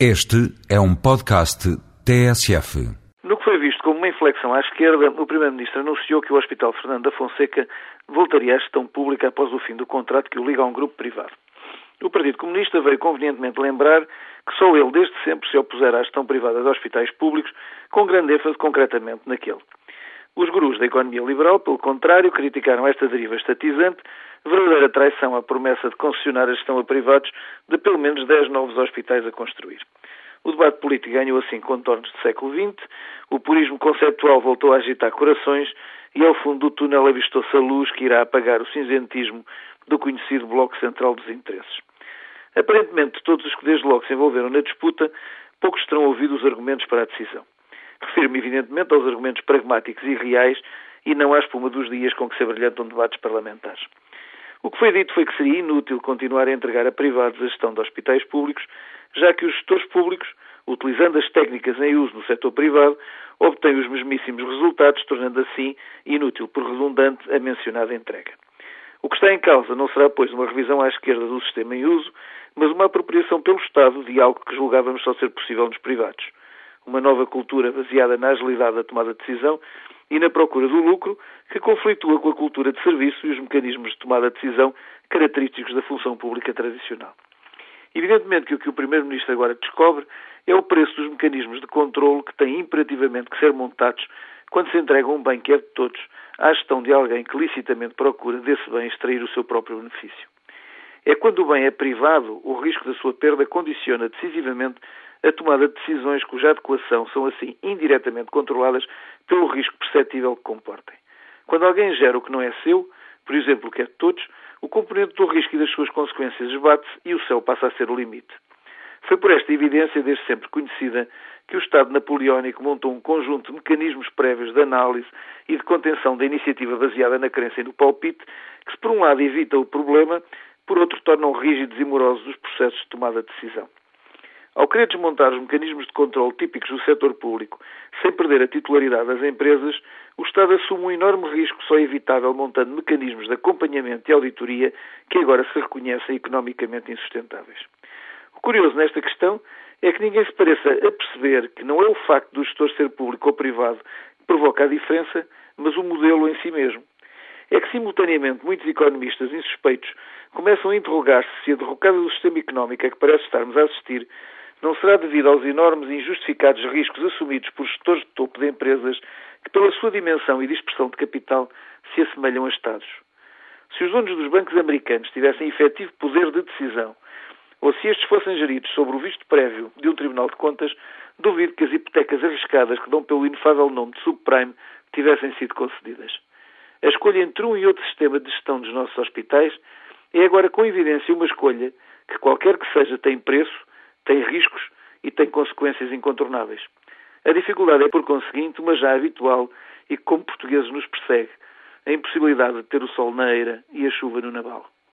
Este é um podcast TSF. No que foi visto como uma inflexão à esquerda, o Primeiro-Ministro anunciou que o Hospital Fernando da Fonseca voltaria à gestão pública após o fim do contrato que o liga a um grupo privado. O Partido Comunista veio convenientemente lembrar que só ele desde sempre se opusera à gestão privada de hospitais públicos, com grande ênfase concretamente naquele. Os gurus da economia liberal, pelo contrário, criticaram esta deriva estatizante, verdadeira traição à promessa de concessionar a gestão a privados de pelo menos 10 novos hospitais a construir. O debate político ganhou assim contornos do século XX, o purismo conceptual voltou a agitar corações e ao fundo do túnel avistou-se a luz que irá apagar o cinzentismo do conhecido Bloco Central dos Interesses. Aparentemente, todos os que desde logo se envolveram na disputa, poucos terão ouvido os argumentos para a decisão. Refiro-me, evidentemente, aos argumentos pragmáticos e reais e não à espuma dos dias com que se abrilhantam debates parlamentares. O que foi dito foi que seria inútil continuar a entregar a privados a gestão de hospitais públicos, já que os gestores públicos, utilizando as técnicas em uso no setor privado, obtêm os mesmíssimos resultados, tornando assim inútil por redundante a mencionada entrega. O que está em causa não será, pois, uma revisão à esquerda do sistema em uso, mas uma apropriação pelo Estado de algo que julgávamos só ser possível nos privados uma nova cultura baseada na agilidade da tomada de decisão e na procura do lucro, que conflitua com a cultura de serviço e os mecanismos de tomada de decisão característicos da função pública tradicional. Evidentemente que o que o Primeiro-Ministro agora descobre é o preço dos mecanismos de controle que têm imperativamente que ser montados quando se entrega um bem que é de todos à gestão de alguém que licitamente procura desse bem extrair o seu próprio benefício. É quando o bem é privado, o risco da sua perda condiciona decisivamente a tomada de decisões cuja adequação são assim indiretamente controladas pelo risco perceptível que comportem. Quando alguém gera o que não é seu, por exemplo, o que é de todos, o componente do risco e das suas consequências esbate-se e o céu passa a ser o limite. Foi por esta evidência, desde sempre conhecida, que o Estado napoleónico montou um conjunto de mecanismos prévios de análise e de contenção da iniciativa baseada na crença e no palpite, que, se por um lado evita o problema, por outro tornam rígidos e morosos os processos de tomada de decisão. Ao querer desmontar os mecanismos de controle típicos do setor público, sem perder a titularidade das empresas, o Estado assume um enorme risco só evitável montando mecanismos de acompanhamento e auditoria que agora se reconhecem economicamente insustentáveis. O curioso nesta questão é que ninguém se pareça a perceber que não é o facto do gestor ser público ou privado que provoca a diferença, mas o modelo em si mesmo. É que, simultaneamente, muitos economistas insuspeitos começam a interrogar-se se a derrocada do sistema económico a que parece estarmos a assistir não será devido aos enormes e injustificados riscos assumidos por gestores de topo de empresas que, pela sua dimensão e dispersão de capital, se assemelham a Estados. Se os donos dos bancos americanos tivessem efetivo poder de decisão, ou se estes fossem geridos sobre o visto prévio de um Tribunal de Contas, duvido que as hipotecas arriscadas que dão pelo inefável nome de subprime tivessem sido concedidas. A escolha entre um e outro sistema de gestão dos nossos hospitais é agora com evidência uma escolha que, qualquer que seja, tem preço tem riscos e tem consequências incontornáveis. A dificuldade é, por conseguinte, uma já habitual e que, como portugueses, nos persegue a impossibilidade de ter o sol na eira e a chuva no naval.